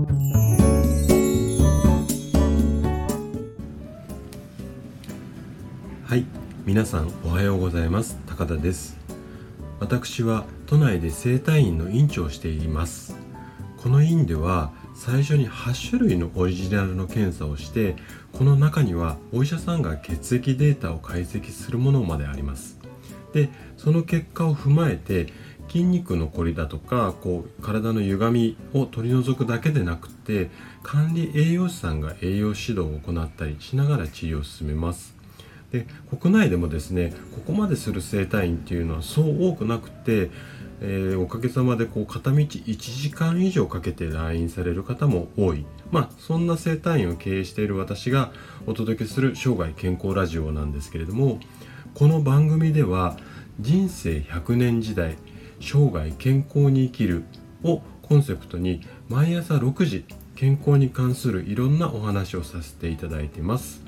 はい皆さんおはようございます。高田です。私は都内で整体院の院長をしています。この院では最初に8種類のオリジナルの検査をしてこの中にはお医者さんが血液データを解析するものまであります。でその結果を踏まえて筋肉のこりだとかこう体の歪みを取り除くだけでなくて管理栄養士さんが栄養指導を行ったりしながら治療を進めます。で国内でもですねここまでする整体院っていうのはそう多くなくて、えー、おかげさまでこう片道1時間以上かけて来院される方も多い。まあそんな整体院を経営している私がお届けする生涯健康ラジオなんですけれどもこの番組では人生100年時代生涯健康に生きるをコンセプトに毎朝6時健康に関するいろんなお話をさせていただいてます。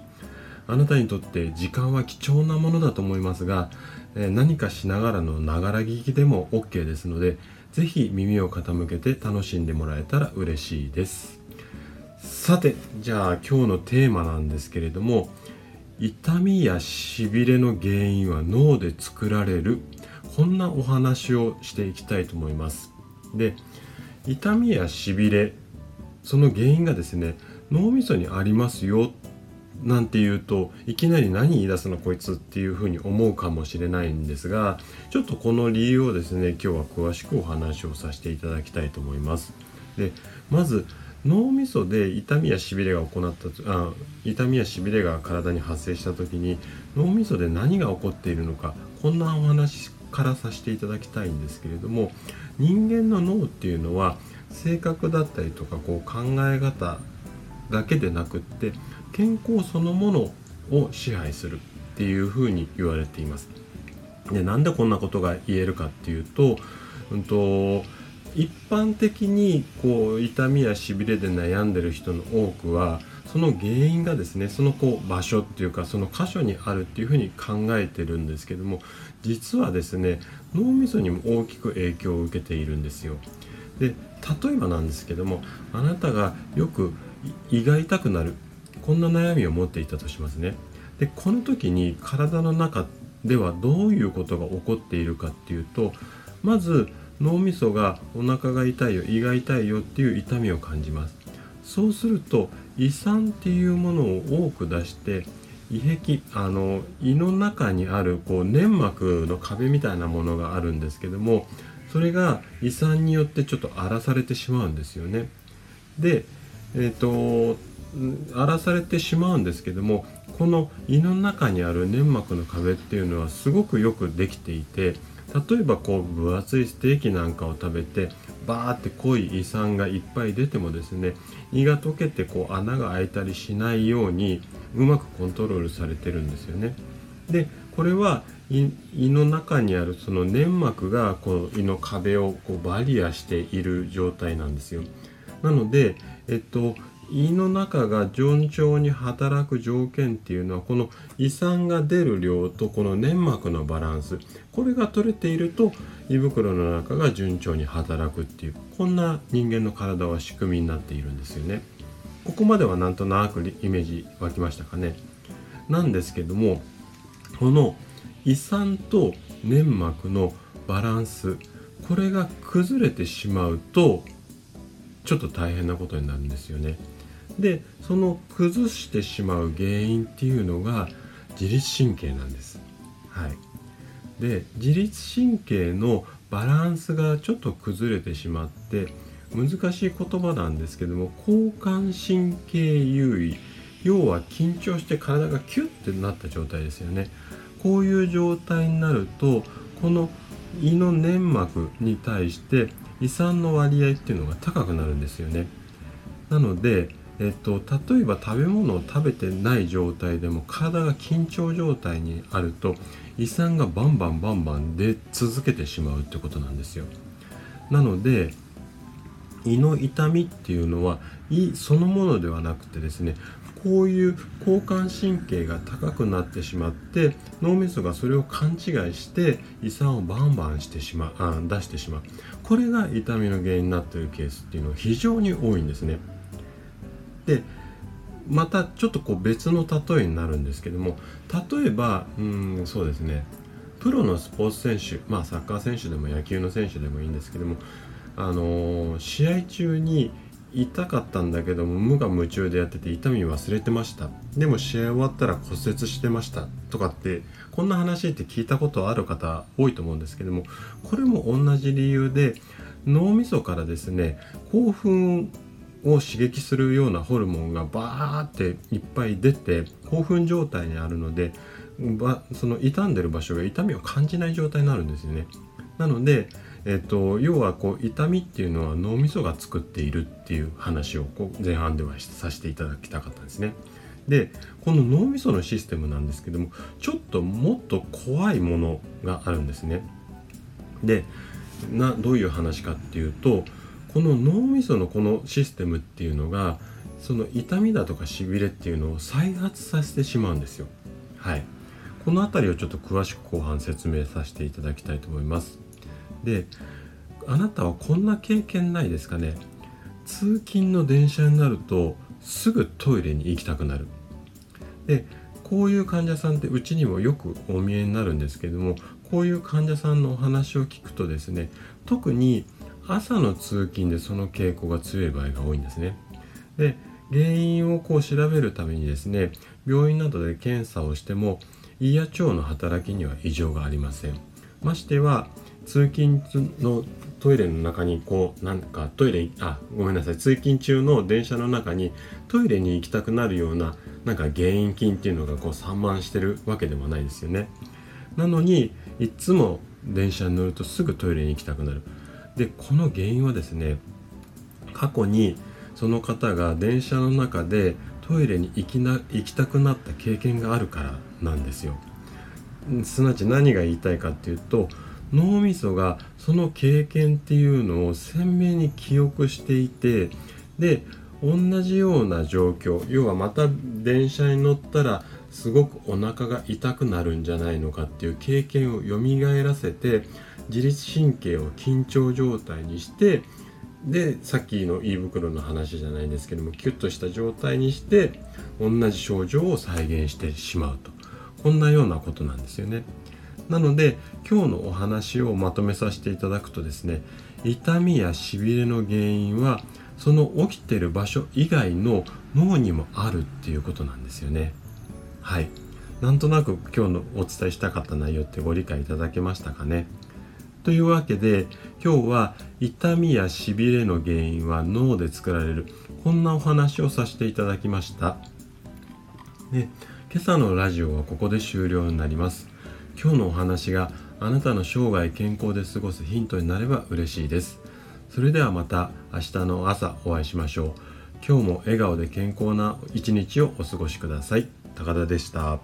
あなたにとって時間は貴重なものだと思いますが、何かしながらのながら聞きでも OK ですので是非耳を傾けて楽しんでもらえたら嬉しいです。さてじゃあ今日のテーマなんですけれども痛みやしびれの原因は脳で作られるこんなお話をしていきたいと思います。で痛みやしびれその原因がですね脳みそにありますよなんて言うといきなり何言い出すのこいつっていうふうに思うかもしれないんですがちょっとこの理由をですね今日は詳しくお話をさせていただきたいと思います。でまず脳みそで痛みやしびれが行ったあ痛みやしびれが体に発生した時に脳みそで何が起こっているのかこんなお話からさせていただきたいんですけれども人間の脳っていうのは性格だったりとかこう考え方だけでなくって健康そのものを支配するっていうふうに言われています。でなんでこんなことが言えるかっていうと,、うんと、一般的にこう痛みやしびれで悩んでる人の多くはその原因がですねそのこう場所っていうかその箇所にあるっていうふうに考えてるんですけども実はですね脳みそにも大きく影響を受けているんですよ。で例えばなんですけどもあなたがよく胃が痛くなるこんな悩みを持っていたとしますね。でこの時に体の中ではどういうことが起こっているかっていうとまず脳みそがお腹が痛いよ胃が痛いよっていう痛みを感じますそうすると胃酸っていうものを多く出して胃壁あの胃の中にあるこう粘膜の壁みたいなものがあるんですけどもそれが胃酸によってちょっと荒らされてしまうんですよね。でえっ、ー、と荒らされてしまうんですけどもこの胃の中にある粘膜の壁っていうのはすごくよくできていて例えばこう分厚いステーキなんかを食べてバーって濃い胃酸がいっぱい出てもですね胃が溶けてこう穴が開いたりしないようにうまくコントロールされてるんですよね。でこれは胃の中にあるその粘膜がこう胃の壁をこうバリアしている状態なんですよ。なので、えっと、胃の中が順調に働く条件っていうのはこの胃酸が出る量とこの粘膜のバランスこれが取れていると胃袋の中が順調に働くっていうこんな人間の体は仕組みになっているんですよね。ここまではなんとなくイメージ湧きましたかね。なんですけどもこの胃酸と粘膜のバランスこれが崩れてしまうとちょっと大変なことになるんですよね。でその崩してしまう原因っていうのが自律神経なんです。はい、で自律神経のバランスがちょっと崩れてしまって難しい言葉なんですけども交感神経優位。要は緊張して体がキュッてなった状態ですよね。こういう状態になるとこの胃の粘膜に対して胃酸の割合っていうのが高くなるんですよね。なのでえっと、例えば食べ物を食べてない状態でも体が緊張状態にあると胃酸がバンバンバンバン出続けてしまうってことなんですよ。なので胃の痛みっていうのは胃そのものではなくてですねこういう交感神経が高くなってしまって脳みそがそれを勘違いして胃酸をバンバンしてしまうあ出してしまうこれが痛みの原因になっているケースっていうのは非常に多いんですねでまたちょっとこう別の例えになるんですけども例えばうんそうですね。プロのスポーツ選手まあサッカー選手でも野球の選手でもいいんですけどもあのー、試合中に痛かったんだけども無我夢中でやってて痛み忘れてました。でも試合終わったら骨折してました。とかってこんな話って聞いたことある方多いと思うんですけどもこれも同じ理由で脳みそからですね興奮を刺激するようなホルモンがバーっていっぱい出て興奮状態にあるのでその傷んでる場所が痛みを感じない状態になるんですよねなのでえっと、要はこう痛みっていうのは脳みそが作っているっていう話をこう前半ではさせていただきたかったんですね。でこの脳みそのシステムなんですけどもちょっともっと怖いものがあるんですね。でなどういう話かっていうとこの脳みそのこのシステムっていうのがその痛みだとかしびれっていうのを再発させてしまうんですよ。はい。この辺りをちょっと詳しく後半説明させていただきたいと思います。であなたはこんな経験ないですかね？通勤の電車になるとすぐトイレに行きたくなるでこういう患者さんってうちにもよくお見えになるんですけどもこういう患者さんのお話を聞くとですね特に朝の通勤でその傾向が強い場合が多いんですね。で原因をこう調べるためにですね病院などで検査をしても胃や腸の働きには異常がありません。ましては通勤のトイレの中にこうなんかトイレあごめんなさい。通勤中の電車の中にトイレに行きたくなるようななんか原因菌っていうのがこう散漫してるわけでもないですよね。なのにいっつも電車に乗るとすぐトイレに行きたくなる。でこの原因はですね過去にその方が電車の中でトイレに行きな行きたくなった経験があるからなんですよ。すなわち何が言いたいかっていうと脳みそがその経験っていうのを鮮明に記憶していてで同じような状況要はまた電車に乗ったらすごくお腹が痛くなるんじゃないのかっていう経験を蘇らせて自律神経を緊張状態にしてでさっきの胃袋の話じゃないんですけどもキュッとした状態にして同じ症状を再現してしまうと。こんなようなことなんですよね。なので今日のお話をまとめさせていただくとですね痛みやしびれの原因はその起きてる場所以外の脳にもあるっていうことなんですよね。はい。なんとなく今日のお伝えしたかった内容ってご理解いただけましたかね？というわけで今日は痛みやしびれの原因は脳で作られるこんなお話をさせていただきました。で今朝のラジオはここで終了になります。今日のお話があなたの生涯健康で過ごすヒントになれば嬉しいです。それではまた明日の朝お会いしましょう。今日も笑顔で健康な一日をお過ごしください。高田でした。